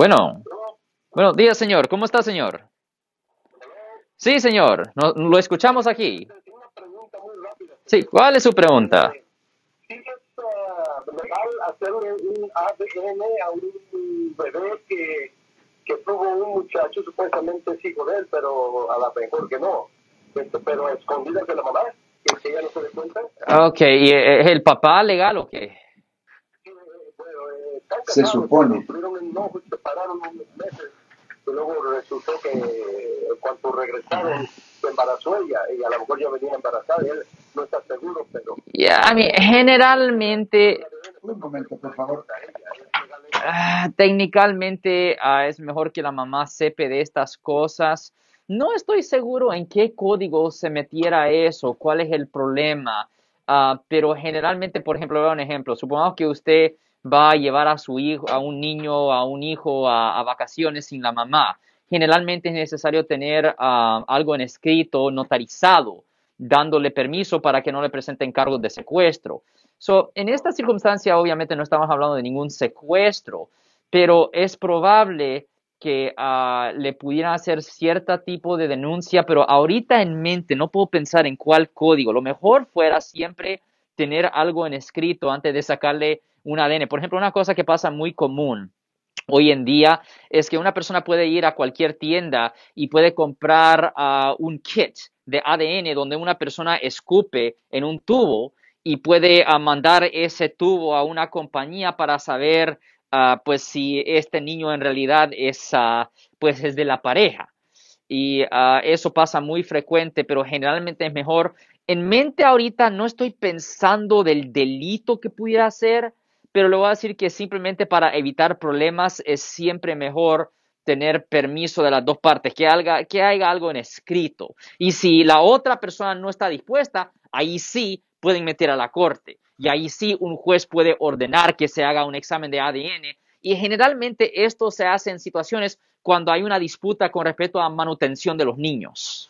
Bueno, buenos días, señor. ¿Cómo está, señor? Sí, señor. No- lo escuchamos aquí. Sí, ¿cuál es su pregunta? ¿Sí es ah, legal hacer un, ADN a un bebé que, que tuvo un muchacho, supuestamente es hijo de él, pero a la mejor que no? Este, pero a escondidas de la mamá, que, que ella no se dé cuenta. Ok, ¿y eh, es el papá legal o qué? Sí, eh, bueno, eh, Se supone. pero Enojo y se separaron unos meses. Y luego resultó que eh, cuando regresaron se embarazó ella y a lo mejor ya venía embarazada y él no está seguro, pero Ya, I mean, generalmente, Un momento, por favor. ah, técnicamente ah, es mejor que la mamá sepa de estas cosas. No estoy seguro en qué código se metiera eso, cuál es el problema, Ah, pero generalmente, por ejemplo, voy a un ejemplo. Supongamos que usted va a llevar a su hijo, a un niño, a un hijo a, vacaciones sin la mamá. Generalmente es necesario tener ah, algo en escrito, notarizado, dándole permiso para que no le presenten cargos de secuestro. So, en esta circunstancia, obviamente no estamos hablando de ningún secuestro, pero es probable que ah, le pudieran hacer cierto tipo de denuncia, pero ahorita en mente no puedo pensar en cuál código. Lo mejor fuera siempre tener algo en escrito antes de sacarle un ADN. Por ejemplo, una cosa que pasa muy común hoy en día es que una persona puede ir a cualquier tienda y puede comprar ah, un kit de ADN donde una persona escupe en un tubo y puede ah, mandar ese tubo a una compañía para saber ah, pues si este niño en realidad es pues es de la pareja y eso pasa muy frecuente, pero generalmente es mejor. En mente ahorita no estoy pensando del delito que pudiera hacer, pero le voy a decir que simplemente para evitar problemas es siempre mejor tener permiso de las dos partes, que haga, que haya algo en escrito. Y si la otra persona no está dispuesta, ahí sí pueden meter a la corte. Y ahí sí un juez puede ordenar que se haga un examen de ADN. Y generalmente esto se hace en situaciones cuando hay una disputa con respecto a manutención de los niños.